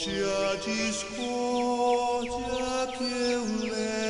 Onde há discórdia, que eu leve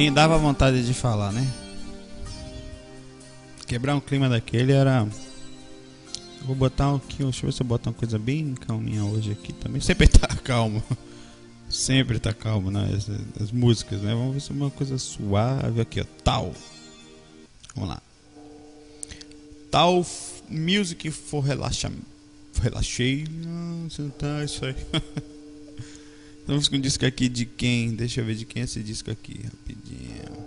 Nem dava vontade de falar, né? Quebrar um clima daquele era. Vou botar aqui, deixa eu ver se eu boto uma coisa bem calminha hoje aqui também. Sempre tá calmo. Sempre tá calmo, né? As, as músicas, né? Vamos ver se é uma coisa suave aqui, ó. Tal. Vamos lá. Tal Music for Relaxamento. Relaxei. Não, tá isso aí. Estamos com um disco aqui de quem? Deixa eu ver de quem é esse disco aqui, rapidinho.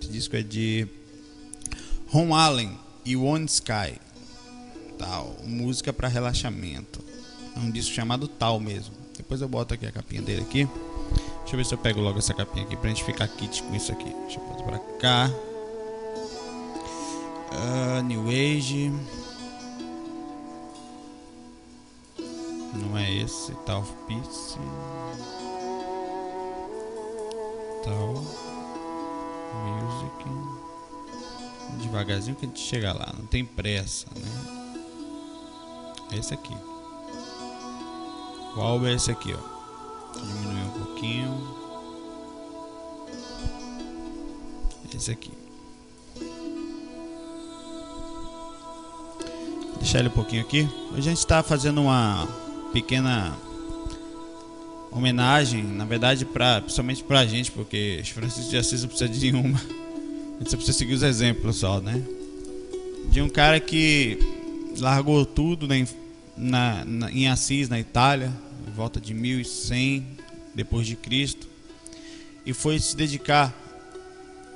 Esse disco é de Ron Allen e One Sky. Tal, música para relaxamento. É um disco chamado Tal mesmo. Depois eu boto aqui a capinha dele aqui. Deixa eu ver se eu pego logo essa capinha aqui pra gente ficar kit com isso aqui. Deixa eu botar pra cá. Ah, New Age. Não é esse. Tal Peace. Tal. Music. Devagarzinho que a gente chega lá. Não tem pressa, né? É esse aqui. O álbum é esse aqui, ó. Diminuir um pouquinho. Esse aqui. Deixar ele um pouquinho aqui. A gente está fazendo uma pequena homenagem, na verdade, pra, principalmente pra gente, porque Francisco de Assis não precisa de nenhuma. A gente só precisa seguir os exemplos só, né? De um cara que largou tudo na, inf- na, na- em Assis, na Itália, em volta de 1100 depois de Cristo, e foi se dedicar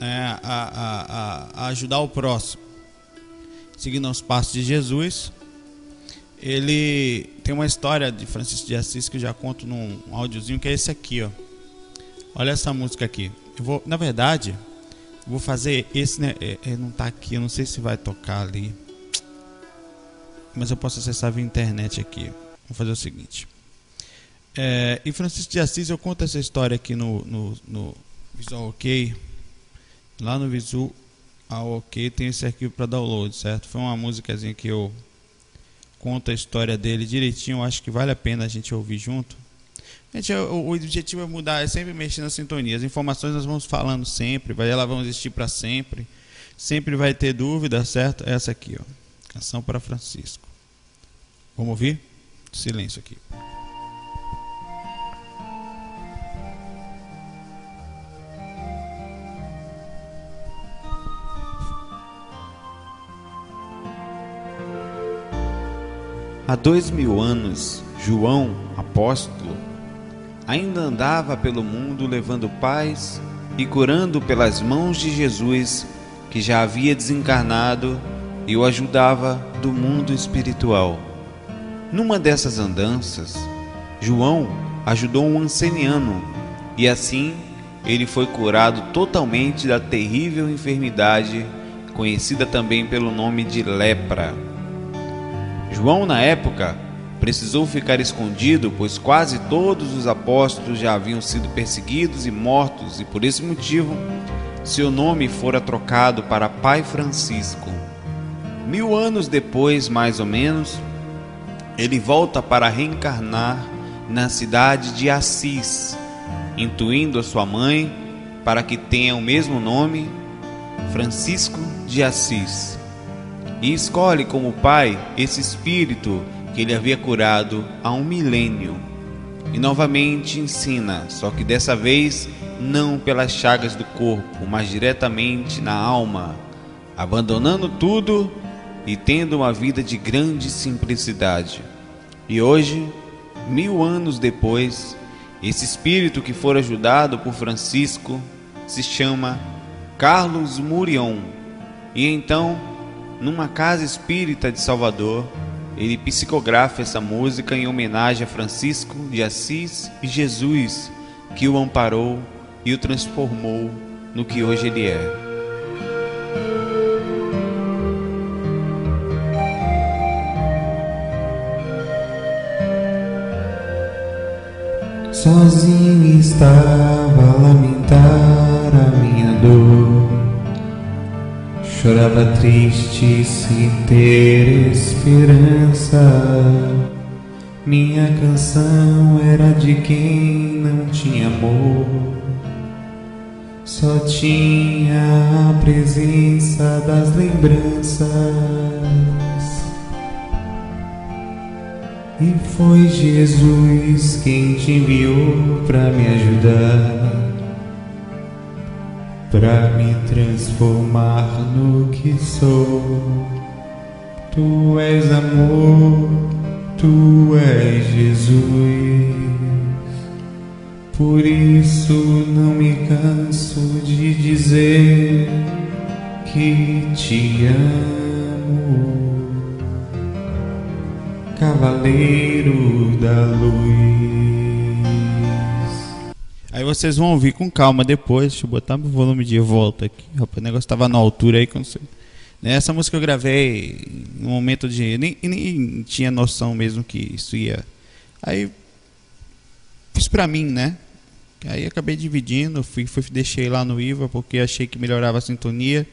né, a, a, a- a ajudar o próximo, seguindo os passos de Jesus. Ele tem uma história de Francisco de Assis que eu já conto num áudiozinho que é esse aqui, ó. Olha essa música aqui. Eu vou, na verdade, vou fazer esse, né? é- é, não tá aqui, eu não sei se vai tocar ali mas eu posso acessar via internet aqui. Vou fazer o seguinte. É, em Francisco de Assis, eu conto essa história aqui no, no, no Visual OK. Lá no Visual OK tem esse arquivo para download, certo? Foi uma musicazinha que eu conto a história dele direitinho. Acho que vale a pena a gente ouvir junto. Gente, o, o objetivo é mudar, é sempre mexer na sintonia. As informações nós vamos falando sempre, vai, elas vão existir para sempre. Sempre vai ter dúvida, certo? Essa aqui, ó. Canção para Francisco. Vamos ouvir? Silêncio aqui. Há dois mil anos, João, apóstolo, ainda andava pelo mundo levando paz e curando pelas mãos de Jesus, que já havia desencarnado e o ajudava do mundo espiritual. Numa dessas andanças, João ajudou um anceniano e assim ele foi curado totalmente da terrível enfermidade conhecida também pelo nome de lepra. João, na época, precisou ficar escondido, pois quase todos os apóstolos já haviam sido perseguidos e mortos, e por esse motivo seu nome fora trocado para Pai Francisco. Mil anos depois, mais ou menos, ele volta para reencarnar na cidade de Assis, intuindo a sua mãe para que tenha o mesmo nome, Francisco de Assis e escolhe como pai esse espírito que ele havia curado há um milênio. E novamente ensina, só que dessa vez não pelas chagas do corpo, mas diretamente na alma, abandonando tudo e tendo uma vida de grande simplicidade. E hoje, mil anos depois, esse espírito que for ajudado por Francisco se chama Carlos Murion. E então, numa casa espírita de Salvador, ele psicografa essa música em homenagem a Francisco de Assis e Jesus, que o amparou e o transformou no que hoje ele é. Sozinho estava a lamentar a minha dor. Chorava triste sem ter esperança. Minha canção era de quem não tinha amor. Só tinha a presença das lembranças. E foi Jesus quem te enviou para me ajudar, para me transformar no que sou. Tu és amor, tu és Jesus. Por isso não me canso de dizer que te amo. Cavaleiro da Luz. Aí vocês vão ouvir com calma depois. Deixa eu botar meu volume de volta aqui. O negócio tava na altura aí. Né, Essa música eu gravei no momento de. Nem, nem tinha noção mesmo que isso ia. Aí fiz pra mim, né? Aí acabei dividindo, fui, fui, deixei lá no IVA porque achei que melhorava a sintonia.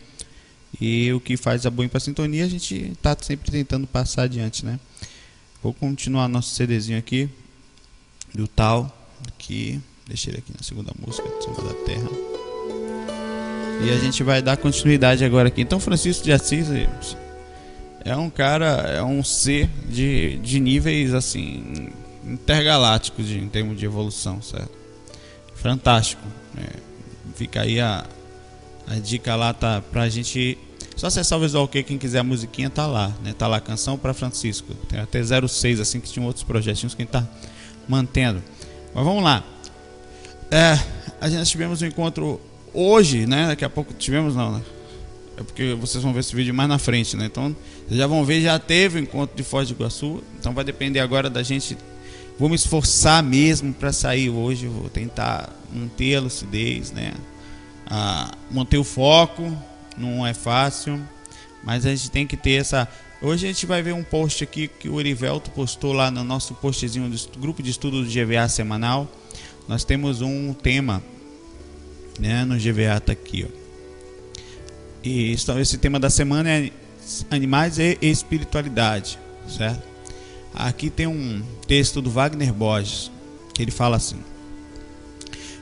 E o que faz a boa para sintonia a gente tá sempre tentando passar adiante, né? Vou continuar nosso CDzinho aqui do tal aqui, deixei ele aqui na segunda música, Samba da Terra. E a gente vai dar continuidade agora aqui. Então Francisco de Assis é um cara, é um ser de, de níveis assim intergalácticos em termos de evolução, certo? Fantástico. É, fica aí a, a dica lá tá pra gente. Só acessar o Visual OK, quem quiser a musiquinha tá lá, né? Tá lá, canção para Francisco. Tem até 06, assim, que tinha outros projetinhos que a gente tá mantendo. Mas vamos lá. É, a gente tivemos um encontro hoje, né? Daqui a pouco tivemos, não, né? É porque vocês vão ver esse vídeo mais na frente, né? Então, vocês já vão ver, já teve o encontro de Foz do Iguaçu. Então vai depender agora da gente. Vou me esforçar mesmo para sair hoje. Vou tentar manter a lucidez, né? Ah, manter o foco. Não é fácil, mas a gente tem que ter essa. Hoje a gente vai ver um post aqui que o Erivelto postou lá no nosso postzinho do grupo de estudo do GVA semanal. Nós temos um tema, né? No GVA tá aqui, ó. E esse tema da semana é animais e espiritualidade, certo? Aqui tem um texto do Wagner Borges que ele fala assim: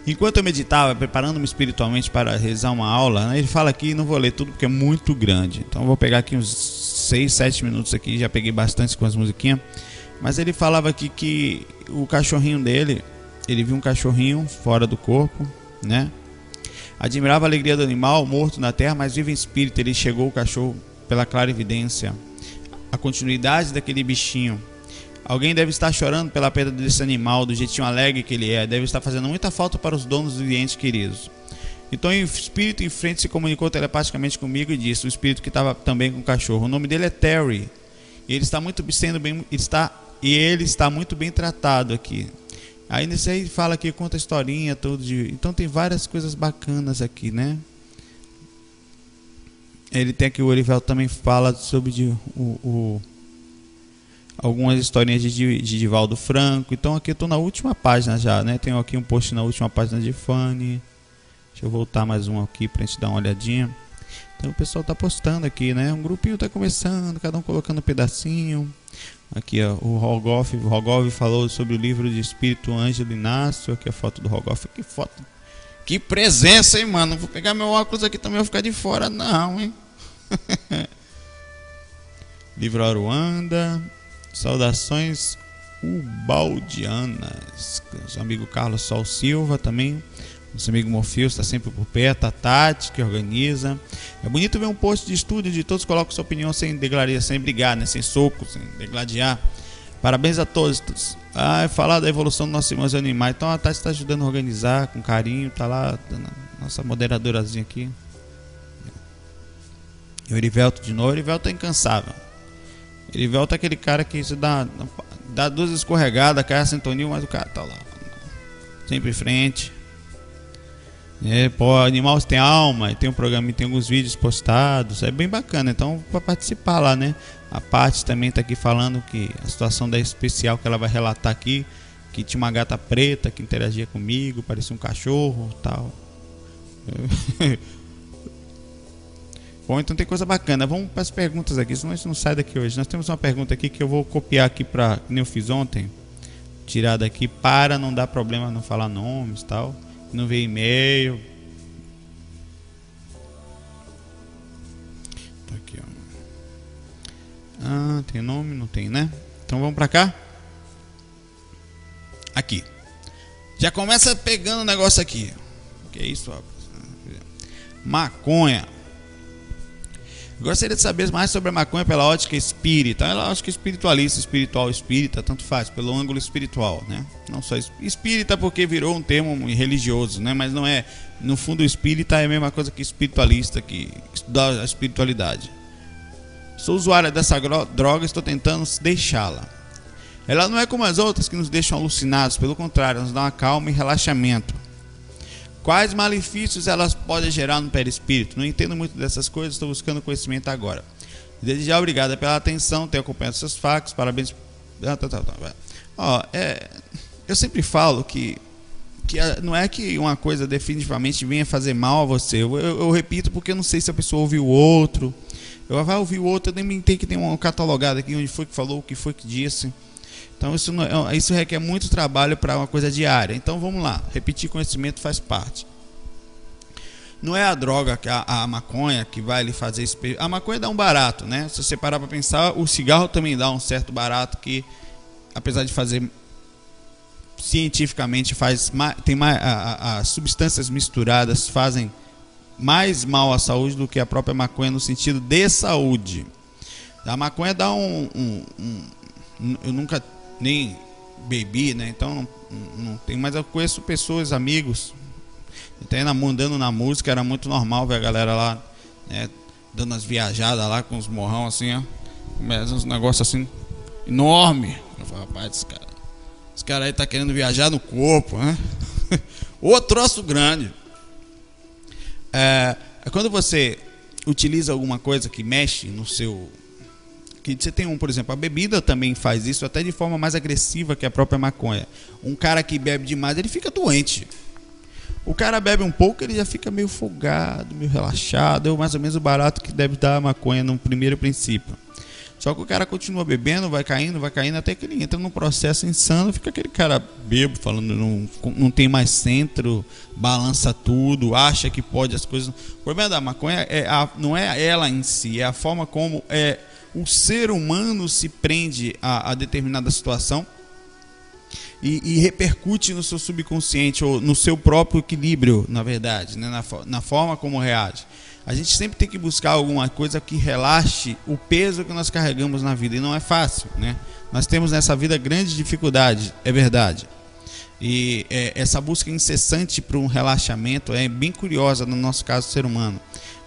Enquanto eu meditava, preparando-me espiritualmente para realizar uma aula, né, ele fala aqui, não vou ler tudo porque é muito grande, então vou pegar aqui uns 6, 7 minutos aqui, já peguei bastante com as musiquinhas. Mas ele falava aqui que o cachorrinho dele, ele viu um cachorrinho fora do corpo, né? Admirava a alegria do animal morto na terra, mas vivo em espírito. Ele chegou o cachorro pela clara evidência. A continuidade daquele bichinho. Alguém deve estar chorando pela perda desse animal, do jeitinho alegre que ele é. Deve estar fazendo muita falta para os donos dos entes queridos. Então, o espírito em frente se comunicou telepaticamente comigo e disse: o espírito que estava também com o cachorro. O nome dele é Terry. E ele está muito sendo bem, está e ele está muito bem tratado aqui. Aí nesse aí fala aqui, conta historinha tudo de, então tem várias coisas bacanas aqui, né? Ele tem aqui o Orivel também fala sobre de, o, o algumas historinhas de, de Divaldo Franco. Então aqui eu estou na última página já, né? Tenho aqui um post na última página de Fanny. Deixa eu voltar mais um aqui pra gente dar uma olhadinha. Então o pessoal tá postando aqui, né? Um grupinho tá começando, cada um colocando um pedacinho. Aqui ó, o Rogoff, o Rogov falou sobre o livro de Espírito Ângelo Inácio. Aqui a foto do Rogoff. Que foto. Que presença, hein, mano? Vou pegar meu óculos aqui também, vou ficar de fora, não, hein? livro Aruanda. Saudações ubaldianas. Nosso amigo Carlos Sol Silva também. Nosso amigo Morfius está sempre por perto, a Tati que organiza. É bonito ver um post de estúdio onde todos colocam sua opinião sem deglaria, sem brigar, né? sem soco, sem degladiar. Parabéns a todos. Ah, falar da evolução dos nossos irmãos animais. Então a Tati está ajudando a organizar com carinho, tá lá, nossa moderadorazinha aqui. E o Erivelto de novo, o Erivelto é incansável. Erivelto é aquele cara que se dá, dá duas escorregadas, cai a sintonia, mas o cara tá lá. Sempre em frente. É, pô, Animais tem alma, tem um programa, tem alguns vídeos postados, é bem bacana. Então, para participar lá, né? A parte também tá aqui falando que a situação da especial que ela vai relatar aqui, que tinha uma gata preta que interagia comigo, parecia um cachorro, tal. Bom, então tem coisa bacana. Vamos para as perguntas aqui, senão a gente não sai daqui hoje. Nós temos uma pergunta aqui que eu vou copiar aqui para, que eu fiz ontem, tirar daqui para não dar problema não falar nomes, tal não vê e-mail. Tá aqui, ó. Ah, tem nome? Não tem, né? Então vamos pra cá. Aqui. Já começa pegando o negócio aqui. Que é isso, rapaz? Maconha. Gostaria de saber mais sobre a maconha pela ótica espírita. Ela que espiritualista, espiritual, espírita, tanto faz, pelo ângulo espiritual, né? Não só espírita porque virou um termo religioso, né? Mas não é, no fundo, espírita é a mesma coisa que espiritualista, que estuda a espiritualidade. Sou usuária dessa droga, estou tentando deixá-la. Ela não é como as outras que nos deixam alucinados, pelo contrário, nos dá uma calma e relaxamento. Quais malefícios elas podem gerar no perispírito? Não entendo muito dessas coisas, estou buscando conhecimento agora. Desde já, obrigada pela atenção, tenho acompanhado seus fax, parabéns. Ah, tá, tá, tá. Ó, é, eu sempre falo que, que não é que uma coisa definitivamente venha fazer mal a você. Eu, eu- eu repito porque eu não sei se a pessoa ouviu o outro. Eu vai ouvir o outro, eu nem tem que ter um catalogado aqui onde foi que falou, o que foi que disse. Então isso, não, é- isso requer muito trabalho para uma coisa diária. Então vamos lá, repetir conhecimento faz parte. Não é a droga, a, a maconha que vai lhe fazer espe- A maconha dá um barato, né? Se você parar para pensar, o cigarro também dá um certo barato que, apesar de fazer cientificamente faz tem mais as substâncias misturadas fazem mais mal à saúde do que a própria maconha no sentido de saúde. A maconha dá um, um- um- eu nunca nem bebi, né? Então não, não tem, mas eu conheço pessoas, amigos, até na, na música era muito normal ver a galera lá, né, dando as viajadas lá com os morrão assim, ó, começa uns negócios assim enorme. Eu falo, rapaz, esse cara, esse cara aí tá querendo viajar no corpo, né? Ô troço grande. É, é quando você utiliza alguma coisa que mexe no seu. Que você tem um, por exemplo, a bebida também faz isso até de forma mais agressiva que a própria maconha. Um cara que bebe demais, ele fica doente. O cara bebe um pouco, ele já fica meio folgado, meio relaxado. É mais ou menos o barato que deve dar a maconha no primeiro princípio. Só que o cara continua bebendo, vai caindo, vai caindo, até que ele entra num processo insano, fica aquele cara bebo, falando não, não tem mais centro, balança tudo, acha que pode as coisas. O problema da maconha é a, não é ela em si, é a forma como é, o ser humano se prende a, a determinada situação e, e repercute no seu subconsciente ou no seu próprio equilíbrio, na verdade, né? na, na forma como reage. A gente sempre tem que buscar alguma coisa que relaxe o peso que nós carregamos na vida e não é fácil, né? Nós temos nessa vida grande dificuldade, é verdade. E é, essa busca incessante por um relaxamento é bem curiosa no nosso caso ser humano,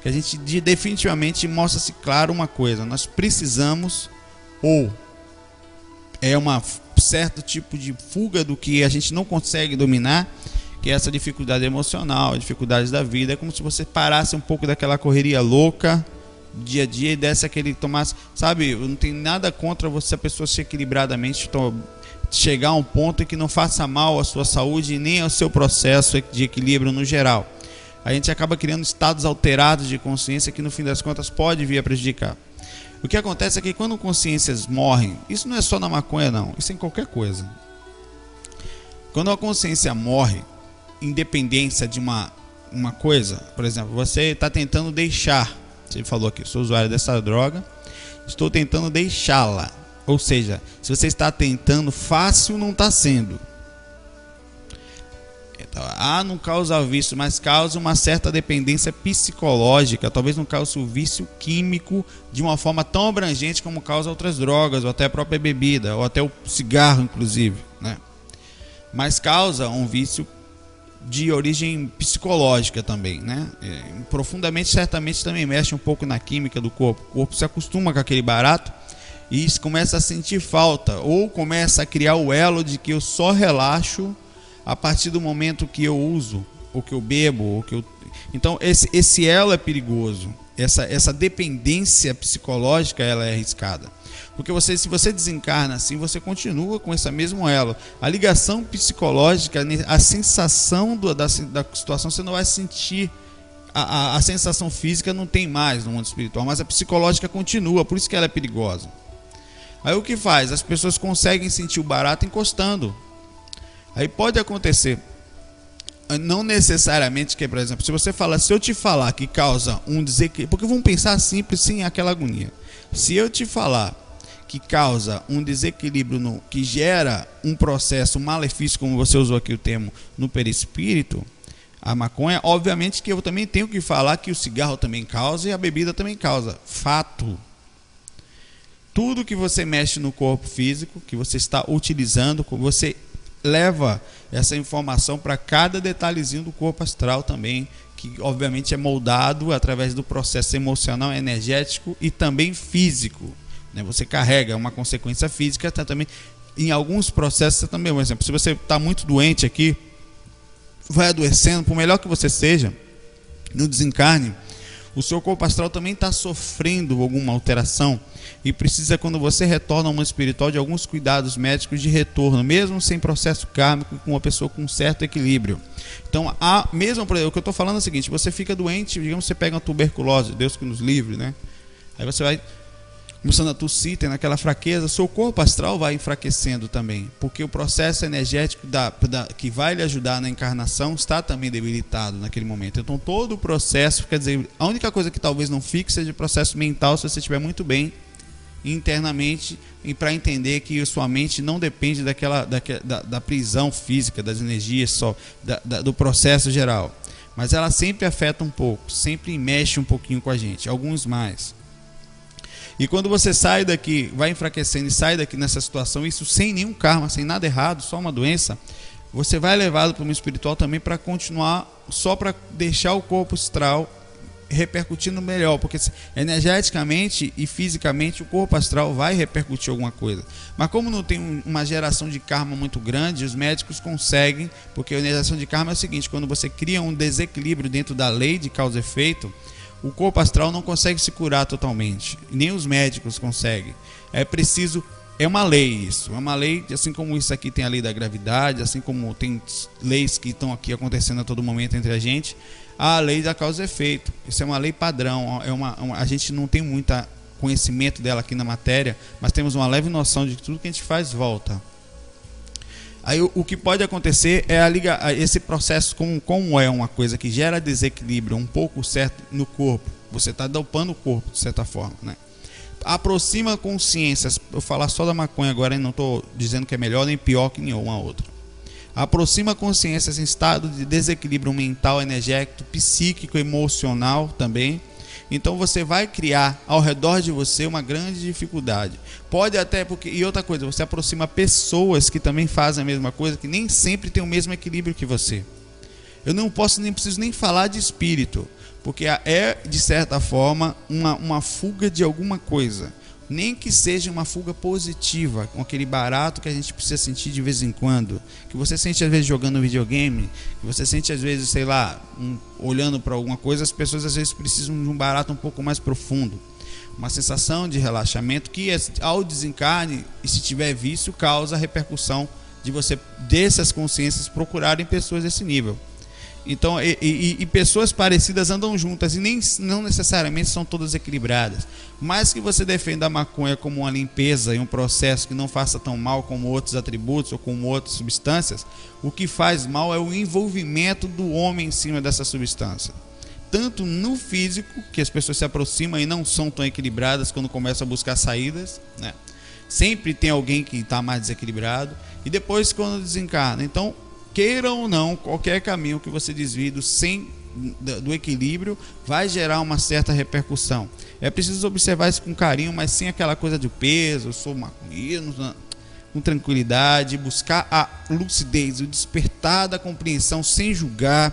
que a gente de- definitivamente mostra-se claro uma coisa: nós precisamos ou é uma f- certo tipo de fuga do que a gente não consegue dominar, que é essa dificuldade emocional, dificuldades da vida. É como se você parasse um pouco daquela correria louca dia a dia e desse aquele tomasse, sabe? Eu não tenho nada contra você a pessoa se equilibradamente to- chegar a um ponto que não faça mal à sua saúde nem ao seu processo de equilíbrio no geral. A gente acaba criando estados alterados de consciência que no fim das contas pode vir a prejudicar. O que acontece é que quando consciências morrem, isso não é só na maconha não, isso é em qualquer coisa. Quando a consciência morre, independência de uma, uma coisa, por exemplo, você está tentando deixar, você falou aqui, sou usuário dessa droga, estou tentando deixá-la. Ou seja, se você está tentando, fácil não está sendo. Então, ah, não causa vício, mas causa uma certa dependência psicológica. Talvez não cause o vício químico de uma forma tão abrangente como causa outras drogas, ou até a própria bebida, ou até o cigarro, inclusive. Né? Mas causa um vício de origem psicológica também, né? É, profundamente, certamente também mexe um pouco na química do corpo. O corpo se acostuma com aquele barato e começa a sentir falta, ou começa a criar o elo de que eu só relaxo a partir do momento que eu uso, ou que eu bebo, ou que eu. Então esse, esse elo é perigoso. Essa, essa dependência psicológica ela é arriscada. Porque você, se você desencarna assim, você continua com esse mesmo elo. A ligação psicológica, a sensação do, da, da situação, você não vai sentir. A, a, a sensação física não tem mais no mundo espiritual, mas a psicológica continua, por isso que ela é perigosa. Aí o que faz? As pessoas conseguem sentir o barato encostando. Aí pode acontecer. Não necessariamente que, por exemplo, se você fala, se eu te falar que causa um desequilíbrio, porque vamos pensar simples sem aquela agonia. Se eu te falar que causa um desequilíbrio no, que gera um processo malefício, como você usou aqui o termo, no perispírito, a maconha, obviamente que eu também tenho que falar que o cigarro também causa e a bebida também causa. Fato. Tudo que você mexe no corpo físico, que você está utilizando, você leva essa informação para cada detalhezinho do corpo astral também, que obviamente é moldado através do processo emocional, energético e também físico. Né? Você carrega uma consequência física, tá também em alguns processos você também, por exemplo, se você está muito doente aqui, vai adoecendo, por melhor que você seja, no desencarne, o seu corpo astral também está sofrendo alguma alteração e precisa, quando você retorna ao mundo espiritual, de alguns cuidados médicos de retorno, mesmo sem processo kármico, com uma pessoa com um certo equilíbrio. Então, a mesmo, o que eu estou falando é o seguinte: você fica doente, digamos, você pega uma tuberculose, Deus que nos livre, né? Aí você vai começando a tossir, tendo aquela fraqueza, seu corpo astral vai enfraquecendo também, porque o processo energético da, da, que vai lhe ajudar na encarnação está também debilitado naquele momento. Então todo o processo, quer dizer, a única coisa que talvez não fique seja o processo mental, se você estiver muito bem internamente e para entender que sua mente não depende daquela, da, da prisão física, das energias só, da, da, do processo geral. Mas ela sempre afeta um pouco, sempre mexe um pouquinho com a gente, alguns mais. E quando você sai daqui, vai enfraquecendo e sai daqui nessa situação, isso sem nenhum karma, sem nada errado, só uma doença, você vai levado para o espiritual também para continuar, só para deixar o corpo astral repercutindo melhor, porque energeticamente e fisicamente o corpo astral vai repercutir alguma coisa. Mas como não tem uma geração de karma muito grande, os médicos conseguem, porque a geração de karma é o seguinte, quando você cria um desequilíbrio dentro da lei de causa e efeito, o corpo astral não consegue se curar totalmente, nem os médicos conseguem. É preciso é uma lei isso, é uma lei, assim como isso aqui tem a lei da gravidade, assim como tem leis que estão aqui acontecendo a todo momento entre a gente, a lei da causa e efeito. Isso é uma lei padrão, é uma, uma a gente não tem muito conhecimento dela aqui na matéria, mas temos uma leve noção de que tudo que a gente faz volta. Aí o, o que pode acontecer é a liga, esse processo, como, como é uma coisa que gera desequilíbrio um pouco certo no corpo, você está dopando o corpo de certa forma, né? Aproxima consciências. Eu falar só da maconha agora e não estou dizendo que é melhor nem pior que nenhuma outra. Aproxima consciências em estado de desequilíbrio mental, energético, psíquico, emocional também então você vai criar ao redor de você uma grande dificuldade. Pode até porque e outra coisa, você aproxima pessoas que também fazem a mesma coisa, que nem sempre tem o mesmo equilíbrio que você. Eu não posso nem preciso nem falar de espírito, porque é de certa forma uma, uma fuga de alguma coisa nem que seja uma fuga positiva, com aquele barato que a gente precisa sentir de vez em quando, que você sente às vezes jogando um videogame, que você sente às vezes, sei lá, um, olhando para alguma coisa, as pessoas às vezes precisam de um barato um pouco mais profundo. Uma sensação de relaxamento que ao desencarne, e se tiver vício, causa repercussão de você dessas consciências procurarem pessoas desse nível. Então, e, e, e, pessoas parecidas andam juntas e nem não necessariamente são todas equilibradas. Mas que você defenda a maconha como uma limpeza e um processo que não faça tão mal como outros atributos ou como outras substâncias, o que faz mal é o envolvimento do homem em cima dessa substância. Tanto no físico, que as pessoas se aproximam e não são tão equilibradas quando começam a buscar saídas, né? Sempre tem alguém que está mais desequilibrado. E depois quando desencarna. Então, queira ou não, qualquer caminho que você desvie do, sem, do equilíbrio vai gerar uma certa repercussão. É preciso observar isso com carinho, mas sem aquela coisa de peso, eu sou maconheiro, com tranquilidade, buscar a lucidez, o despertar da compreensão sem julgar,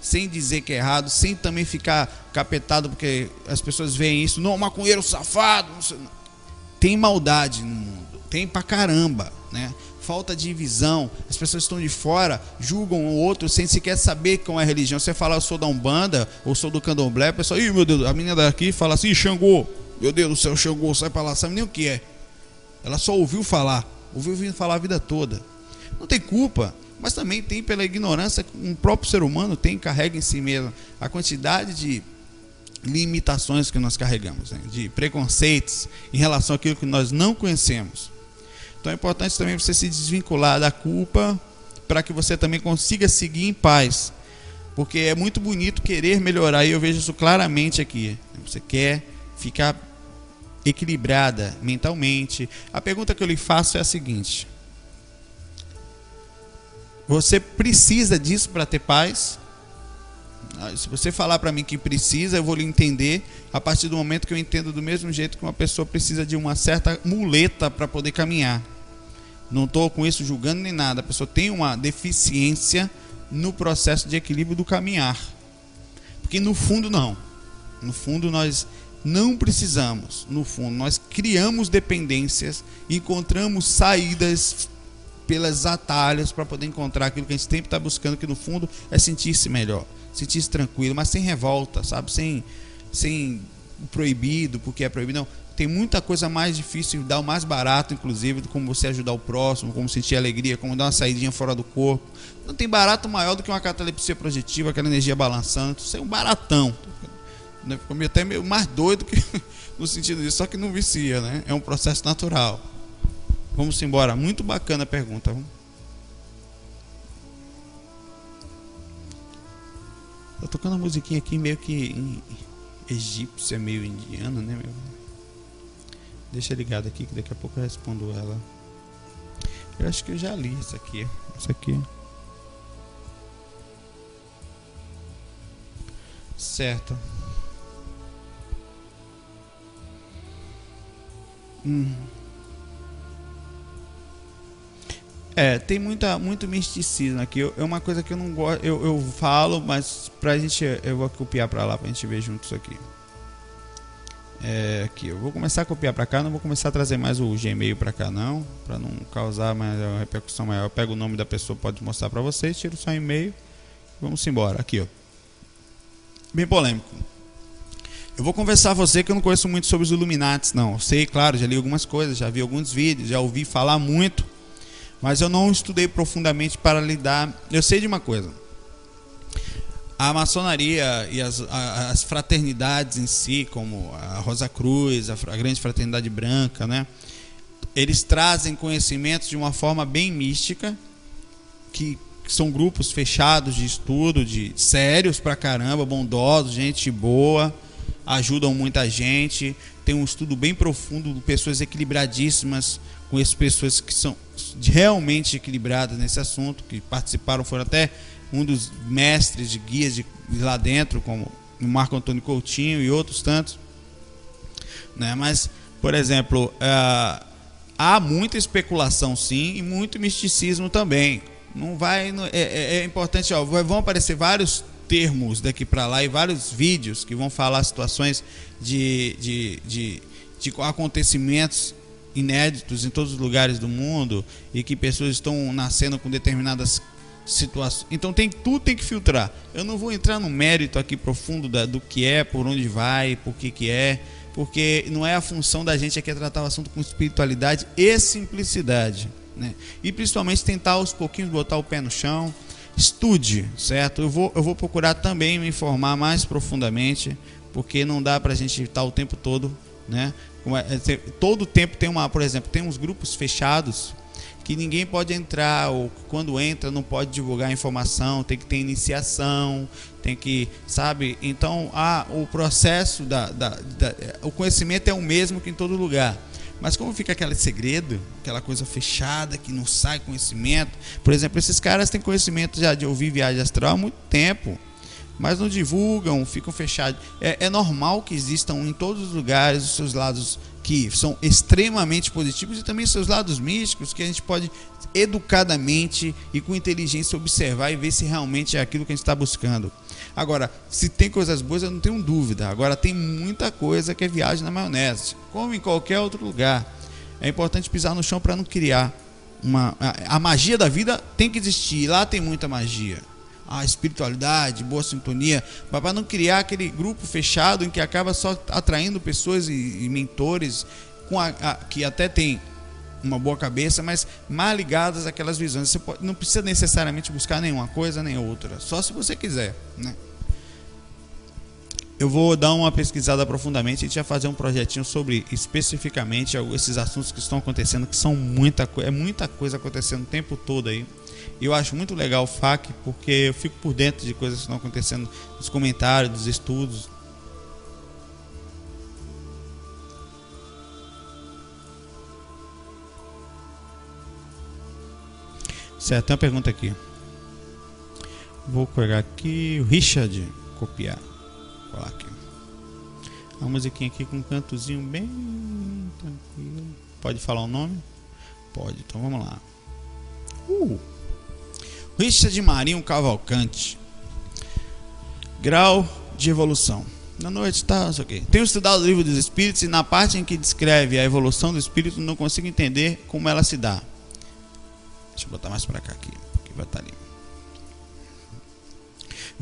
sem dizer que é errado, sem também ficar capetado porque as pessoas veem isso, não, maconheiro safado, tem maldade no mundo, tem pra caramba, né? Falta de visão. As pessoas estão de fora, julgam o outro sem sequer saber qual é a religião. Você fala, eu sou da Umbanda, ou sou do Candomblé, a pessoa, ih, meu Deus, a menina daqui fala assim, Xangô, meu Deus do céu, Xangô, sai para lá, sabe nem o que é. Ela só ouviu falar, ouviu falar a vida toda. Não tem culpa, mas também tem pela ignorância que um próprio ser humano tem, carrega em si mesmo a quantidade de limitações que nós carregamos, né? de preconceitos em relação àquilo que nós não conhecemos. Então é importante também você se desvincular da culpa para que você também consiga seguir em paz. Porque é muito bonito querer melhorar, e eu vejo isso claramente aqui. Você quer ficar equilibrada mentalmente. A pergunta que eu lhe faço é a seguinte: Você precisa disso para ter paz? Ah, se você falar para mim que precisa, eu vou lhe entender a partir do momento que eu entendo do mesmo jeito que uma pessoa precisa de uma certa muleta para poder caminhar. Não estou com isso julgando nem nada. A pessoa tem uma deficiência no processo de equilíbrio do caminhar. Porque no fundo não. No fundo nós Não precisamos, no fundo, nós criamos dependências, encontramos saídas pelas atalhos para poder encontrar aquilo que a gente sempre está buscando, que no fundo é sentir-se melhor, sentir-se tranquilo, mas sem revolta, sabe? Sem, sem proibido, porque é proibido. Não, tem muita coisa mais difícil, dar o mais barato, inclusive, do como você ajudar o próximo, como sentir alegria, como dar uma saidinha fora do corpo. Não tem barato maior do que uma catalepsia projetiva, aquela energia balançando. Isso é um baratão. Né? Ficou até meio mais doido que no sentido disso, só que não vicia, né? É um processo natural. Vamos embora. Muito bacana a pergunta. Tá tocando uma musiquinha aqui meio que egípcia, meio indiana, né? Meu? Deixa ligado aqui que daqui a pouco eu respondo ela. Eu acho que eu já li isso aqui. Isso aqui. Certo. Hum. É, tem muita, muito misticismo aqui. É uma coisa que eu não gosto. Eu, eu falo, mas pra gente. Eu vou copiar pra lá pra gente ver junto isso aqui. É, aqui, eu vou começar a copiar pra cá, não vou começar a trazer mais o Gmail pra cá não, Pra não causar mais repercussão maior. Eu pego o nome da pessoa, pode mostrar pra vocês, tiro só e-mail. Vamos embora. Aqui, ó. Bem polêmico. Eu vou conversar a você que eu não conheço muito sobre os Illuminates, não. Eu sei, claro, já li algumas coisas, já vi alguns vídeos, já ouvi falar muito, mas eu não estudei profundamente para lidar. Eu sei de uma coisa. A maçonaria e as, as fraternidades em si, como a Rosa Cruz, a, a Grande Fraternidade Branca, né? Eles trazem conhecimentos de uma forma bem mística, que que são grupos fechados de estudo, de sérios pra caramba, bondosos, gente boa, ajudam muita gente, tem um estudo bem profundo, pessoas equilibradíssimas, com essas pessoas que são realmente equilibradas nesse assunto, que participaram, foram até um dos mestres de guias de, lá dentro, como o Marco Antônio Coutinho e outros tantos. Né? Mas, por exemplo, ah, há muita especulação sim e muito misticismo também. Não vai, é, é- é importante, ó, vão aparecer vários termos daqui para lá e vários vídeos que vão falar situações de, de, de, de acontecimentos inéditos em todos os lugares do mundo e que pessoas estão nascendo com determinadas situações. Então tem tudo tem que filtrar. Eu não vou entrar no mérito aqui profundo da- do que é, por onde vai, por que que é, porque não é a função da gente aqui é tratar o assunto com espiritualidade e simplicidade, né? E principalmente tentar aos pouquinhos botar o pé no chão. Estude, certo? Eu vou, eu vou procurar também me informar mais profundamente, porque não dá pra gente estar o tempo todo, né? É- é, Todo tempo tem uma, por exemplo, tem uns grupos fechados que ninguém pode entrar ou quando entra não pode divulgar informação, tem que ter iniciação, tem que, sabe? Então, a, o processo da, da, da- o conhecimento é o mesmo que em todo lugar. Mas como fica aquele segredo, aquela coisa fechada que não sai conhecimento. Por exemplo, esses caras têm conhecimento já de ouvir viagem astral há muito tempo mas não divulgam, ficam fechados. É, é normal que existam em todos os lugares os seus lados que são extremamente positivos e também seus lados místicos que a gente pode educadamente e com inteligência observar e ver se realmente é aquilo que a gente está buscando. Agora, se tem coisas boas, eu não tenho dúvida. Agora, tem muita coisa que é viagem na maionese, como em qualquer outro lugar. É importante pisar no chão para não criar uma. A, a magia da vida tem que existir. Lá tem muita magia a espiritualidade, boa sintonia, para não criar aquele grupo fechado em que acaba só atraindo pessoas e, e mentores com a, a- que até tem uma boa cabeça, mas mal ligadas àquelas visões. Você pode- não precisa necessariamente buscar nenhuma coisa nem outra, só se você quiser, né? Eu vou dar uma pesquisada profundamente e vai fazer um projetinho sobre especificamente esses assuntos que estão acontecendo, que são muita coisa, é muita coisa acontecendo o tempo todo aí. Eu acho muito legal o FAQ, porque eu fico por dentro de coisas que estão acontecendo nos comentários, dos estudos. Certo, tem uma pergunta aqui. Vou pegar aqui o Richard, copiar. Colar aqui. Uma musiquinha aqui com um cantozinho bem tranquilo. Pode falar o nome? Pode, então vamos lá. Uh. Richard Marinho Cavalcante. Grau de evolução. Na noite, tá, não sei o quê. Tenho estudado o livro dos Espíritos e na parte em que descreve a evolução do Espírito não consigo entender como ela se dá. Deixa eu botar mais pra cá aqui, porque vai estar ali.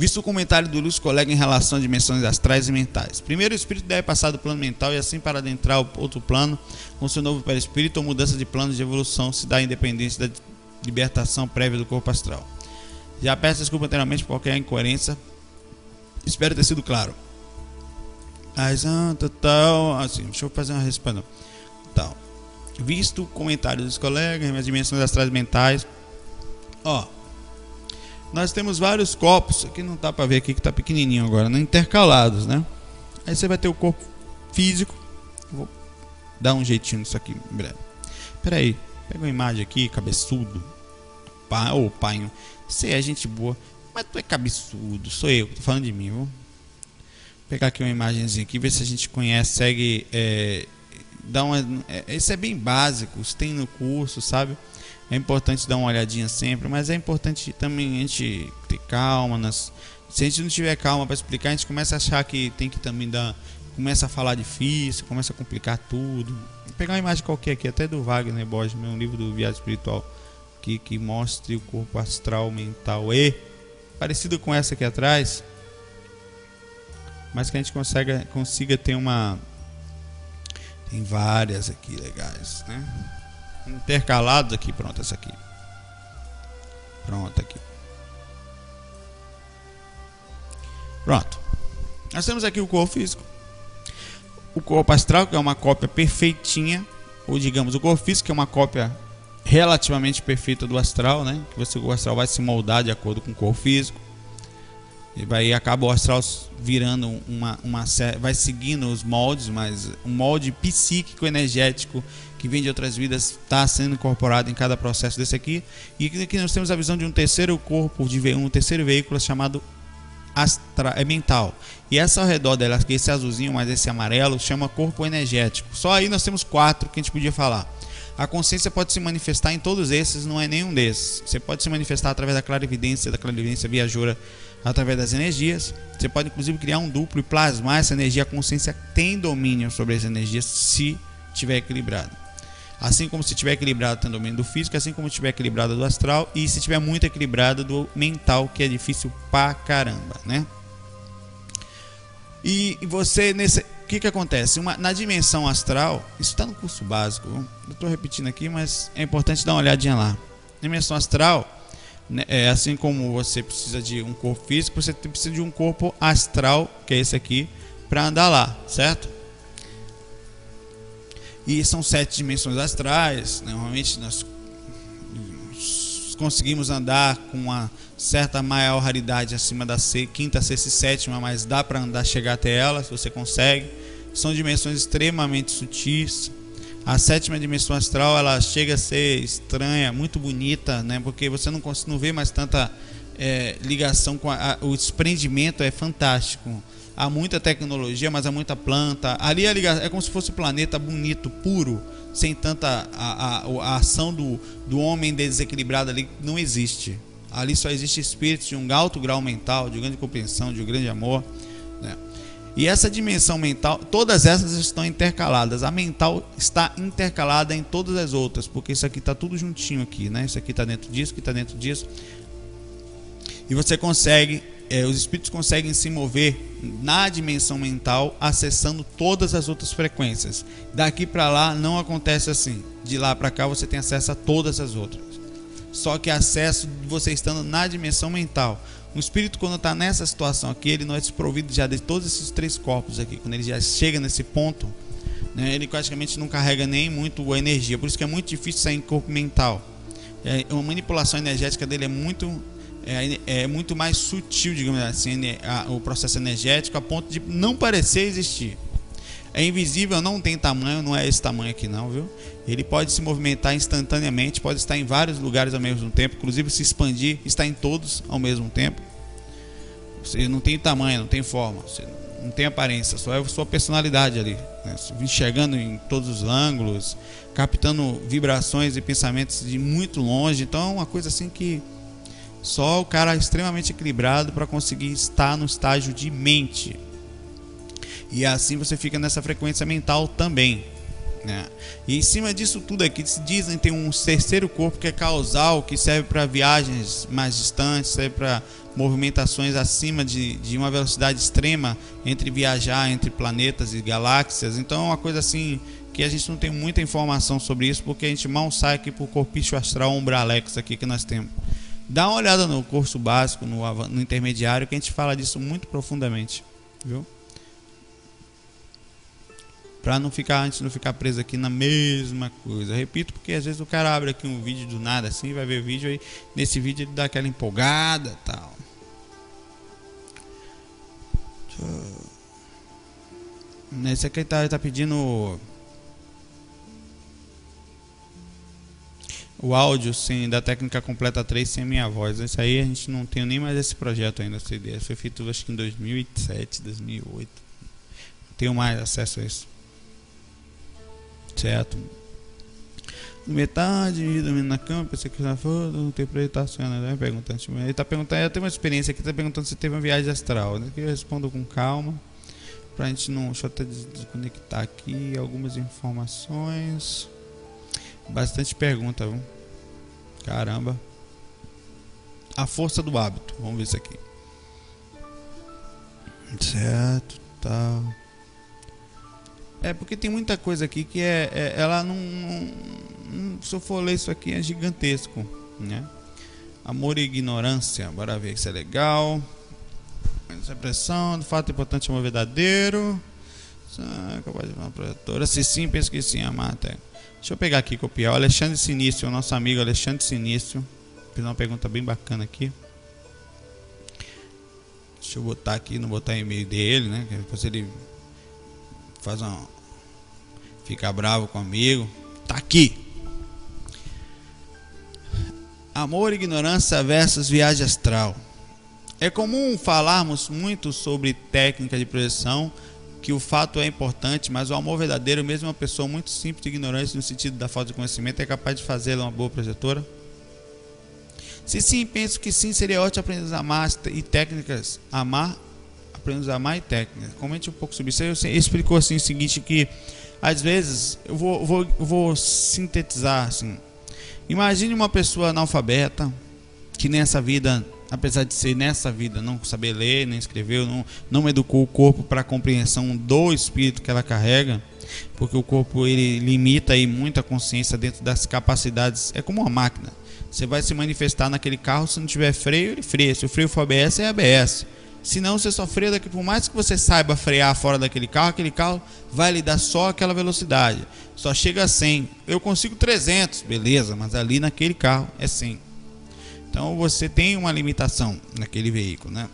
Visto o comentário do Lúcio Colega em relação a dimensões astrais e mentais. Primeiro, o espírito deve passar do plano mental e assim para adentrar outro plano com seu novo perispírito ou mudança de plano de evolução se dá a independência da libertação prévia do corpo astral. Já peço desculpa anteriormente por qualquer incoerência. Espero ter sido claro. Mas, ah, tal, assim, deixa eu fazer uma resposta. Tal. Visto o comentário dos colegas, as dimensões astrais mentais. Ó, nós temos vários corpos, aqui não dá para ver aqui que tá pequenininho agora, né? intercalados, né? Aí você vai ter o corpo físico. Vou dar um jeitinho nisso aqui em breve. Pera aí, pega uma imagem aqui, cabeçudo. Pá, ô pai, você é gente boa, mas tu é cabeçudo, sou eu, tô falando de mim, vou pegar aqui uma imagenzinha aqui, ver se a gente conhece, segue, é, dá uma, é, é bem básico, isso tem no curso, sabe? É importante dar uma olhadinha sempre, mas é importante também a gente ter calma. Nas... Se a gente não tiver calma para explicar, a gente começa a achar que tem que também dar. Começa a falar difícil, começa a complicar tudo. Vou pegar uma imagem qualquer aqui, até do Wagner Borges, um livro do Viagem Espiritual, que, que mostre o corpo astral, mental e parecido com essa aqui atrás, mas que a gente consiga, consiga ter uma. Tem várias aqui legais, né? Intercalados aqui, pronto, essa aqui. Pronto aqui. Pronto. Nós temos aqui o corpo físico. O corpo astral, que é uma cópia perfeitinha, ou digamos, o corpo físico que é uma cópia relativamente perfeita do astral, né? Que você, o astral vai se moldar de acordo com o corpo físico. E vai acaba o astral virando uma, uma vai seguindo os moldes, mas um molde psíquico energético que vem de outras vidas está sendo incorporado em cada processo desse aqui. E aqui nós temos a visão de um terceiro corpo, de um terceiro veículo chamado astra, é mental. E essa ao redor dela, esse azulzinho, mas esse amarelo, chama corpo energético. Só aí nós temos quatro que a gente podia falar. A consciência pode se manifestar em todos esses, não é nenhum desses. Você pode se manifestar através da clarividência, da clarividência viajoura, através das energias. Você pode inclusive criar um duplo e plasmar essa energia. A consciência tem domínio sobre essa energia se estiver equilibrada. Assim como se estiver equilibrado tem domínio do físico, assim como se estiver equilibrado do astral e se estiver muito equilibrado do mental, que é difícil pra caramba, né? E você nesse o que que acontece? Uma, na dimensão astral, isso está no curso básico. Eu estou repetindo aqui, mas é importante dar uma olhadinha lá. Na dimensão astral, né, é assim como você precisa de um corpo físico, você precisa de um corpo astral, que é esse aqui, para andar lá, certo? E são sete dimensões astrais. Né? Normalmente nós conseguimos andar com uma certa maior raridade acima da quinta, sexta e sétima, mas dá para andar chegar até ela, se você consegue. São dimensões extremamente sutis. A sétima dimensão astral ela chega a ser estranha, muito bonita, né? Porque você não, não vê mais tanta é, ligação com a, a, o desprendimento é fantástico há muita tecnologia, mas há muita planta. Ali é, é como se fosse um planeta bonito, puro, sem tanta a, a, a ação do, do homem desequilibrado ali não existe. Ali só existe espíritos de um alto grau mental, de grande compreensão, de um grande amor. Né? E essa dimensão mental, todas essas estão intercaladas. A mental está intercalada em todas as outras, porque isso aqui está tudo juntinho aqui, né? Isso aqui está dentro disso, que está dentro disso. E você consegue é, os espíritos conseguem se mover na dimensão mental acessando todas as outras frequências. Daqui para lá não acontece assim. De lá para cá você tem acesso a todas as outras. Só que acesso você estando na dimensão mental. O espírito quando está nessa situação aqui, ele não é desprovido já de todos esses três corpos aqui. Quando ele já chega nesse ponto, né, ele praticamente não carrega nem muito a energia. Por isso que é muito difícil sair em corpo mental. É, a manipulação energética dele é muito é, é muito mais sutil, digamos assim, a, o processo energético a ponto de não parecer existir. É invisível, não tem tamanho, não é esse tamanho aqui não, viu? Ele pode se movimentar instantaneamente, pode estar em vários lugares ao mesmo tempo, inclusive se expandir, está em todos ao mesmo tempo. Você não tem tamanho, não tem forma, você não tem aparência, só é a sua personalidade ali, né? enxergando em todos os ângulos, captando vibrações e pensamentos de muito longe. Então é uma coisa assim que só o cara extremamente equilibrado para conseguir estar no estágio de mente. E assim você fica nessa frequência mental também. Né? E em cima disso tudo aqui, dizem tem um terceiro corpo que é causal, que serve para viagens mais distantes, serve para movimentações acima de, de uma velocidade extrema entre viajar entre planetas e galáxias. Então é uma coisa assim que a gente não tem muita informação sobre isso, porque a gente mal sai aqui por corpício astral umbralex aqui que nós temos. Dá uma olhada no curso básico, no, no intermediário, que a gente fala disso muito profundamente, viu? Para não ficar antes não ficar preso aqui na mesma coisa. Repito, porque às vezes o cara abre aqui um vídeo do nada assim, vai ver o vídeo aí, nesse vídeo ele dá aquela empolgada, tal. Nesse aqui tá, tá pedindo o áudio sem da técnica completa 3 sem minha voz. Isso aí a gente não tem nem mais esse projeto ainda, essa ideia. Foi feito acho que em 2007, 2008. Não tenho mais acesso a isso. Certo? Metade, dormindo na cama, pensei que já foi, não tem interpretação, né? Perguntando, tipo, ele tá perguntando, eu tenho uma experiência aqui, tá perguntando se teve uma viagem astral. Né? Eu respondo com calma, pra gente não. Deixa eu até desconectar aqui algumas informações. Bastante pergunta, viu? Caramba. A força do hábito. Vamos ver isso aqui. Certo, tá. É porque tem muita coisa aqui que é, é ela não, não, se eu for ler isso aqui é gigantesco, né? Amor e ignorância, bora ver se é legal. Essa pressão, do fato importante amor verdadeiro. Capaz de uma projetora. Se sim, penso que sim, amar até. Deixa eu pegar aqui e copiar. O Alexandre Sinício, o nosso amigo Alexandre Sinício. Fez uma pergunta bem bacana aqui. Deixa eu botar aqui, não botar e-mail dele, né? Depois ele faz uma. Fica bravo comigo. Tá aqui. Amor e ignorância versus viagem astral. É comum falarmos muito sobre técnica de projeção que o fato é importante, mas o amor verdadeiro, mesmo uma pessoa muito simples e ignorante no sentido da falta de conhecimento, é capaz de fazê-la uma boa projetora? Se sim, penso que sim, seria ótimo aprender a amar e técnicas. Amar, aprender a amar e técnicas. Comente um pouco sobre isso. Ele explicou assim o seguinte, que às vezes, eu vou, vou, vou sintetizar assim. Imagine uma pessoa analfabeta, que nessa vida apesar de ser nessa vida não saber ler nem escrever, não, não educou o corpo para a compreensão do espírito que ela carrega, porque o corpo ele limita aí muito a consciência dentro das capacidades. É como uma máquina. Você vai se manifestar naquele carro se não tiver freio, ele freia. Se o freio for ABS, é ABS. Se não, você só freia daqui. Por mais que você saiba frear fora daquele carro, aquele carro vai lhe dar só aquela velocidade. Só chega a 100. Eu consigo 300, beleza, mas ali naquele carro é 100. Então você tem uma limitação naquele veículo, né?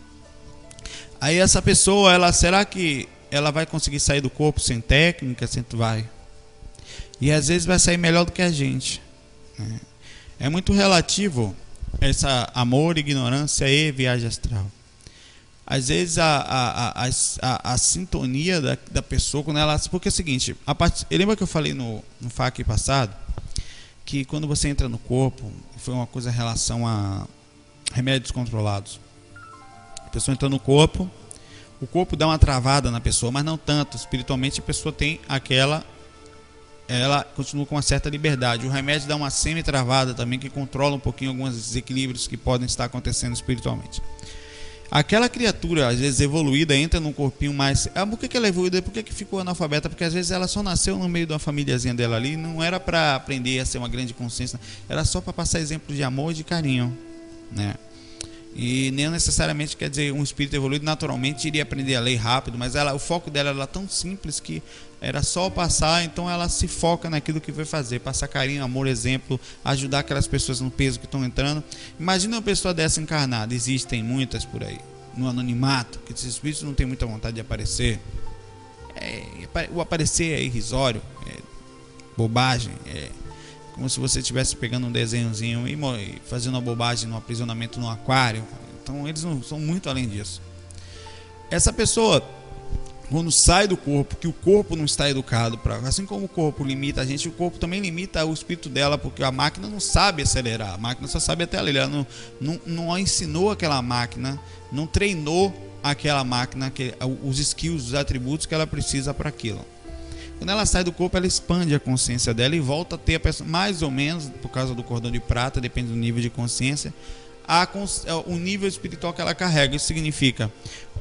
Aí essa pessoa, ela será que ela vai conseguir sair do corpo sem técnica, sem vai? E às vezes vai sair melhor do que a gente. Né? É muito relativo essa amor, ignorância e viagem astral. Às vezes a, a, a, a, a sintonia da, da pessoa, quando ela. Porque é o seguinte, a part... lembra que eu falei no, no FAQ passado? Que quando você entra no corpo, foi uma coisa em relação a remédios controlados. A pessoa entra no corpo, o corpo dá uma travada na pessoa, mas não tanto. Espiritualmente a pessoa tem aquela ela continua com uma certa liberdade. O remédio dá uma semi-travada também que controla um pouquinho alguns desequilíbrios que podem estar acontecendo espiritualmente. Aquela criatura, às vezes evoluída, entra num corpinho mais. Ah, por que, que ela é evoluída? Por que, que ficou analfabeta? Porque às vezes ela só nasceu no meio de uma famíliazinha dela ali, não era para aprender a ser uma grande consciência, era só para passar exemplo de amor e de carinho, né? E nem necessariamente quer dizer um espírito evoluído naturalmente iria aprender a ler rápido, mas ela, o foco dela era tão simples que era só passar, então ela se foca naquilo que vai fazer, passar carinho, amor, exemplo, ajudar aquelas pessoas no peso que estão entrando. Imagina uma pessoa dessa encarnada, existem muitas por aí, no anonimato, que esses espíritos não têm muita vontade de aparecer. É, o aparecer é irrisório, é bobagem, é como se você estivesse pegando um desenhozinho e fazendo uma bobagem no aprisionamento no aquário. Então eles não são muito além disso. Essa pessoa, quando sai do corpo, que o corpo não está educado para, assim como o corpo limita a gente, o corpo também limita o espírito dela, porque a máquina não sabe acelerar, a máquina só sabe até ela não, não, não ensinou aquela máquina, não treinou aquela máquina, aquele, os skills, os atributos que ela precisa para aquilo. Quando ela sai do corpo, ela expande a consciência dela e volta a ter a pessoa, mais ou menos, por causa do cordão de prata, depende do nível de consciência, a, o nível espiritual que ela carrega. Isso significa,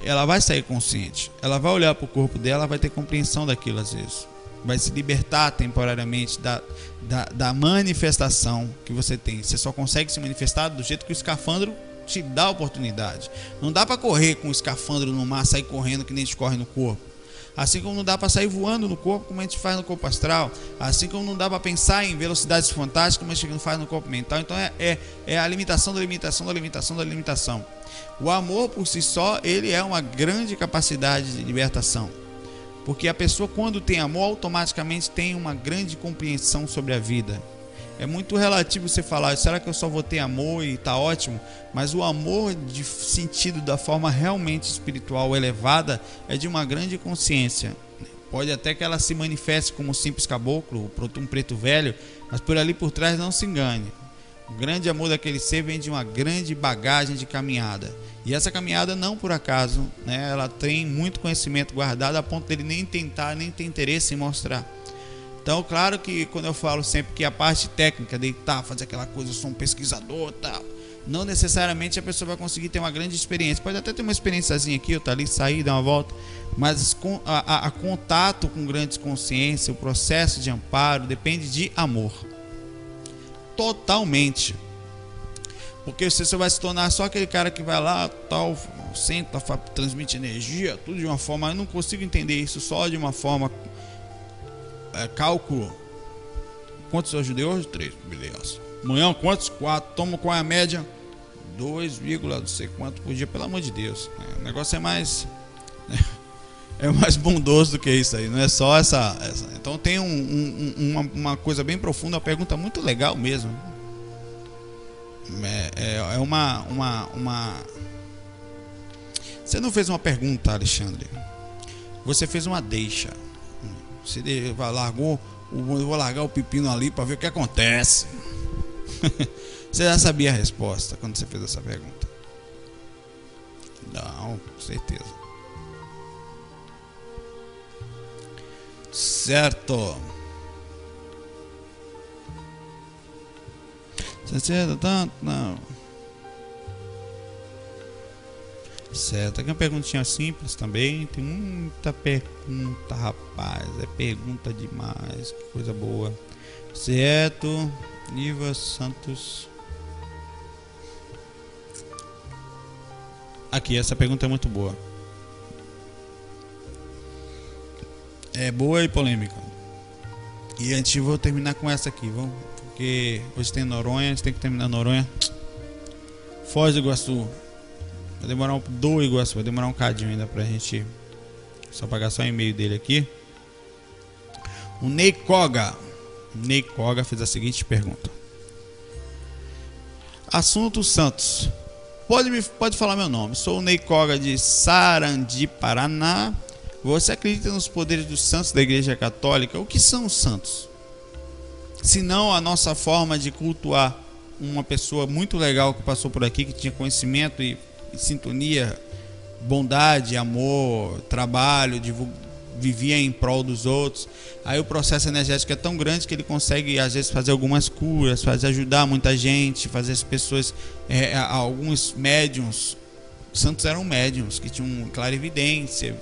ela vai sair consciente, ela vai olhar para o corpo dela, vai ter compreensão daquilo às vezes. Vai se libertar temporariamente da, da, da manifestação que você tem. Você só consegue se manifestar do jeito que o escafandro te dá a oportunidade. Não dá para correr com o escafandro no mar, sair correndo que nem gente corre no corpo. Assim como não dá para sair voando no corpo, como a gente faz no corpo astral. Assim como não dá para pensar em velocidades fantásticas, como a gente faz no corpo mental. Então é, é, é a limitação da limitação da limitação da limitação. O amor por si só, ele é uma grande capacidade de libertação. Porque a pessoa, quando tem amor, automaticamente tem uma grande compreensão sobre a vida. É muito relativo você falar, será que eu só vou ter amor e tá ótimo? Mas o amor de sentido da forma realmente espiritual elevada é de uma grande consciência. Pode até que ela se manifeste como um simples caboclo, um preto velho, mas por ali por trás não se engane. O grande amor daquele ser vem de uma grande bagagem de caminhada. E essa caminhada não por acaso, né? Ela tem muito conhecimento guardado a ponto dele nem tentar, nem ter interesse em mostrar. Então, claro que quando eu falo sempre que a parte técnica, deitar, fazer aquela coisa, eu sou um pesquisador tal, não necessariamente a pessoa vai conseguir ter uma grande experiência. Pode até ter uma experiênciazinha aqui, eu tá ali, sair, dar uma volta, mas a, a, a contato com grandes consciências, o processo de amparo depende de amor. Totalmente. Porque você só vai se tornar só aquele cara que vai lá, tal, senta, transmite energia, tudo de uma forma. Eu não consigo entender isso só de uma forma cálculo. Quantos eu ajudei hoje? Três, beleza. Amanhã quantos? Quatro. Toma qual é a média? 2, não sei quanto por dia, pelo amor de Deus. É, o negócio é mais. É mais bondoso do que isso aí, não é só essa. essa. Então tem um, um, uma, uma, coisa bem profunda, uma pergunta muito legal mesmo. É, é, é uma, uma, uma. Você não fez uma pergunta, Alexandre. Você fez uma deixa. Você largou, vou largar o pepino ali para ver o que acontece. você já sabia a resposta quando você fez essa pergunta? Não, com certeza. Certo. Tanto? Não. Certo, aqui é uma perguntinha simples também. Tem muita pergunta, rapaz. É pergunta demais. Que coisa boa. Certo, Niva Santos. Aqui, essa pergunta é muito boa. É boa e polêmica. E antes vou terminar com essa aqui, vamos? Porque hoje tem Noronha, a gente tem que terminar Noronha. Foz do Iguaçu. Vai demorar um, do Iguaçu, vai demorar um cadinho ainda pra gente. Só pagar só o e-mail dele aqui. O Ney Koga. Ney Koga fez a seguinte pergunta. Assunto Santos. Pode, me, pode falar meu nome. Sou o Ney Koga de Sarandi, Paraná. Você acredita nos poderes dos santos da Igreja Católica? O que são os santos? Se não a nossa forma de cultuar uma pessoa muito legal que passou por aqui, que tinha conhecimento e sintonia, bondade, amor, trabalho, vivia em prol dos outros. Aí o processo energético é tão grande que ele consegue às vezes fazer algumas curas, fazer ajudar muita gente, fazer as pessoas, é, alguns médiums, santos eram médiums que tinham clarividência,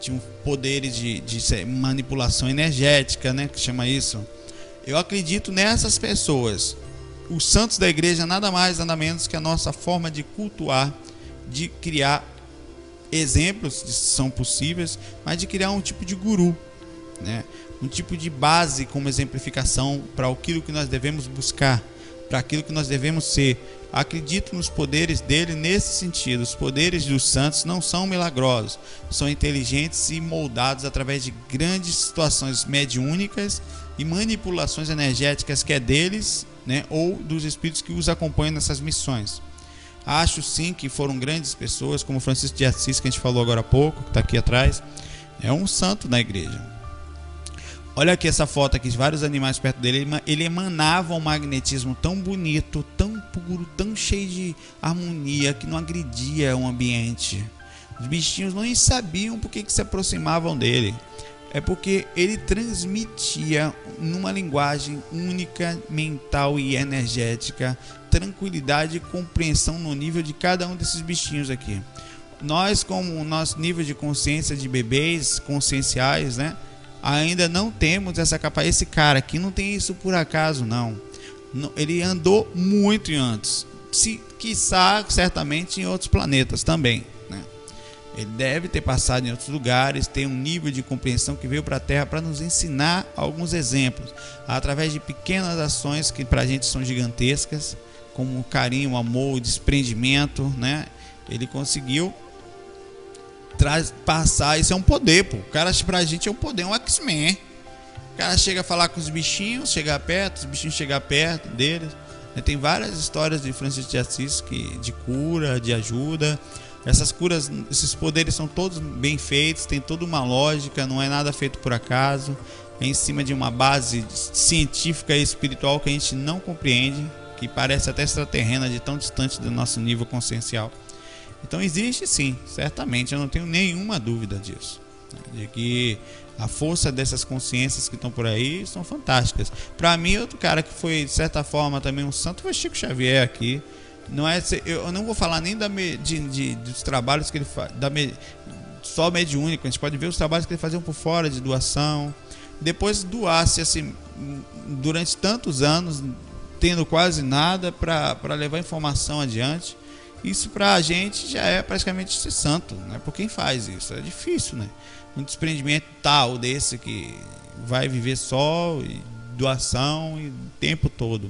tinham poderes de, de manipulação energética, né, que chama isso. Eu acredito nessas pessoas. Os santos da igreja nada mais nada menos que a nossa forma de cultuar de criar exemplos que são possíveis, mas de criar um tipo de guru, né? um tipo de base como exemplificação para aquilo que nós devemos buscar, para aquilo que nós devemos ser. Acredito nos poderes dele nesse sentido. Os poderes dos santos não são milagrosos, são inteligentes e moldados através de grandes situações mediúnicas e manipulações energéticas que é deles, né, ou dos espíritos que os acompanham nessas missões. Acho sim que foram grandes pessoas, como Francisco de Assis, que a gente falou agora há pouco, que está aqui atrás. É um santo na igreja. Olha aqui essa foto aqui de vários animais perto dele. Ele emanava um magnetismo tão bonito, tão puro, tão cheio de harmonia, que não agredia o ambiente. Os bichinhos nem sabiam por que, que se aproximavam dele. É porque ele transmitia numa linguagem única, mental e energética, tranquilidade e compreensão no nível de cada um desses bichinhos aqui. Nós, como o nosso nível de consciência de bebês conscienciais, né? Ainda não temos essa capacidade. Esse cara aqui não tem isso por acaso, não. Ele andou muito antes. Se quiçá, certamente em outros planetas também. Né? Ele deve ter passado em outros lugares, tem um nível de compreensão que veio para a Terra para nos ensinar alguns exemplos, através de pequenas ações que para a gente são gigantescas, como o carinho, amor, desprendimento, né? Ele conseguiu passar, isso é um poder, pô. O cara pra gente é um poder, é um X-Men. O cara chega a falar com os bichinhos, chegar perto, os bichinhos chegar perto deles. Né, Tem várias histórias de Francisco de Assis que, de cura, de ajuda. Essas curas, esses poderes são todos bem feitos, tem toda uma lógica, não é nada feito por acaso. É em cima de uma base científica e espiritual que a gente não compreende, que parece até extraterrena de tão distante do nosso nível consciencial. Então existe sim, certamente, eu não tenho nenhuma dúvida disso. né, De que a força dessas consciências que estão por aí são fantásticas. Para mim, outro cara que foi, de certa forma, também um santo foi Chico Xavier aqui. Não é, eu não vou falar nem da, de, de- dos trabalhos que ele faz, só mediúnico, a gente pode ver os trabalhos que ele fazia por fora de doação. Depois doasse assim, durante tantos anos, tendo quase nada para levar informação adiante. Isso pra gente já é praticamente ser santo, né? Por quem faz isso? É difícil, né? Um desprendimento tal desse que vai viver só e doação e o tempo todo.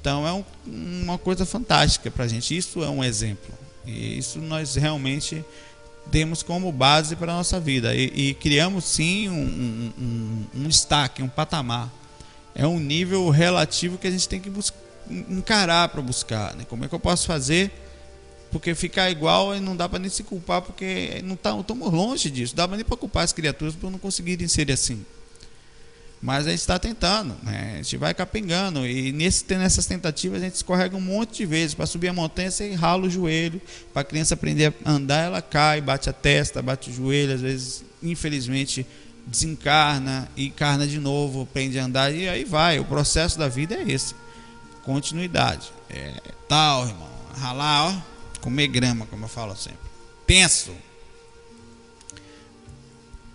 Então é um- uma coisa fantástica pra gente. Isso é um exemplo. E isso nós realmente temos como base para a nossa vida. E, e criamos sim um, um- um destaque, um patamar. É um nível relativo que a gente tem que encarar para buscar. Né? Como é que eu posso fazer? Porque ficar igual e não dá para nem se culpar, porque não tá, estamos longe disso. Dá nem para culpar as criaturas por não conseguirem ser assim. Mas a gente está tentando, né? a gente vai capengando. E nesse, nessas tentativas a gente escorrega um monte de vezes. Para subir a montanha, você rala o joelho. Para a criança aprender a andar, ela cai, bate a testa, bate o joelho. Às vezes, infelizmente, desencarna e encarna de novo, aprende a andar. E aí vai. O processo da vida é esse: continuidade. É tal, irmão. Ralar, ó. Comer grama, como eu falo sempre. Tenso.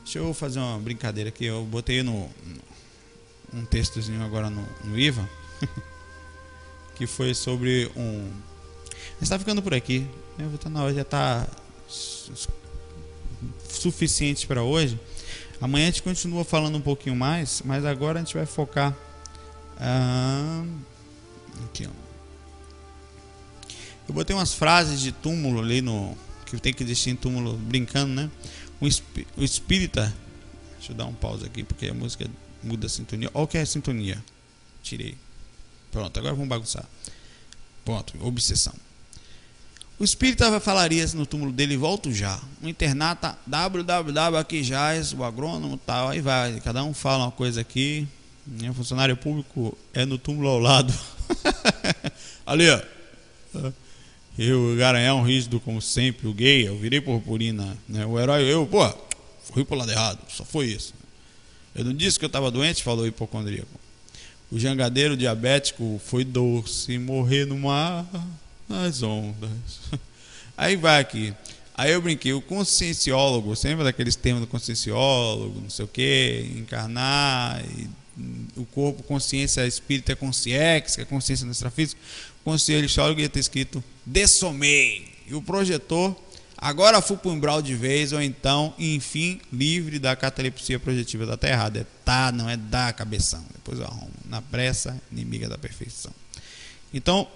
Deixa eu fazer uma brincadeira aqui. Eu botei no, no- um textozinho agora no, no IVA que foi sobre um. A gente tá ficando por aqui. Eu vou estar na hora, já tá su- suficiente para hoje. Amanhã a gente continua falando um pouquinho mais, mas agora a gente vai focar. ah, aqui, ó. Eu botei umas frases de túmulo ali no. Que tem que existir em túmulo brincando, né? O, espí- o espírita. Deixa eu dar um pause aqui, porque a música muda a sintonia. Olha o que é a sintonia. Tirei. Pronto, agora vamos bagunçar. Pronto, obsessão. O espírita falaria no túmulo dele, volto já. O internata, www aqui jaz, o agrônomo tal, aí vai. Cada um fala uma coisa aqui. né? O funcionário público é no túmulo ao lado. Ali, ó. Eu, o garanhão rígido como sempre, o gay, eu virei purpurina, né? O herói, eu, pô, fui pro lado errado, só foi isso. Eu não disse que eu estava doente, falou o hipocondríaco. O jangadeiro diabético foi doce, morrer no mar, nas ondas. Aí vai aqui. Aí eu brinquei, o conscienciólogo, você lembra daqueles termos do conscienciólogo, não sei o que, encarnar, e, hum, o corpo, consciência espírita é consciex, que é consciência extrafísica. O conscienciólogo ia ter escrito dessomei. E o projetor, agora fui para o umbral de vez, ou então, enfim, livre da catalepsia projetiva. Até errado, é tá, não é da cabeção. Depois eu arrumo. Na pressa, inimiga da perfeição. Então,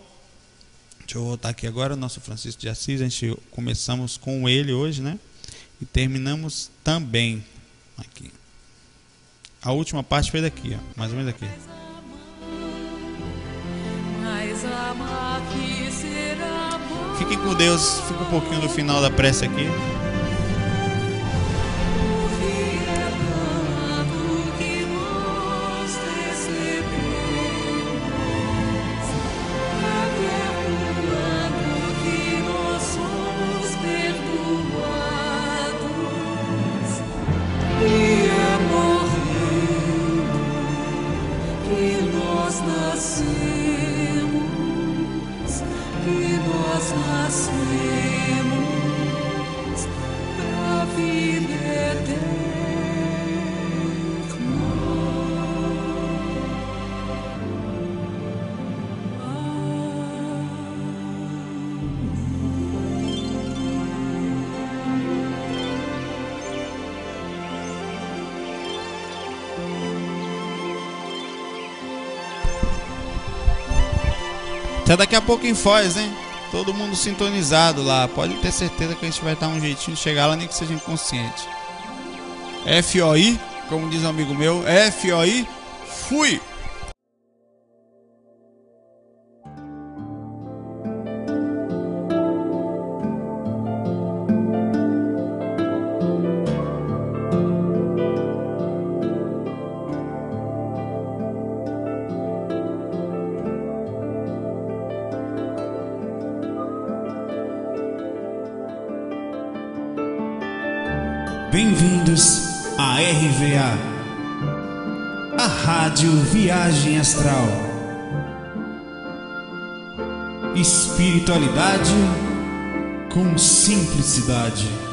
Deixa eu voltar aqui agora, o nosso Francisco de Assis, a gente começamos com ele hoje, né? E terminamos também aqui. A última parte foi daqui, ó, mais ou menos aqui. Fiquem com Deus, fica um pouquinho do final da prece aqui. Até daqui a pouco em Foz, hein? Todo mundo sintonizado lá. Pode ter certeza que a gente vai dar um jeitinho de chegar lá, nem que seja inconsciente. FOI, como diz um amigo meu, FOI, fui! Com simplicidade.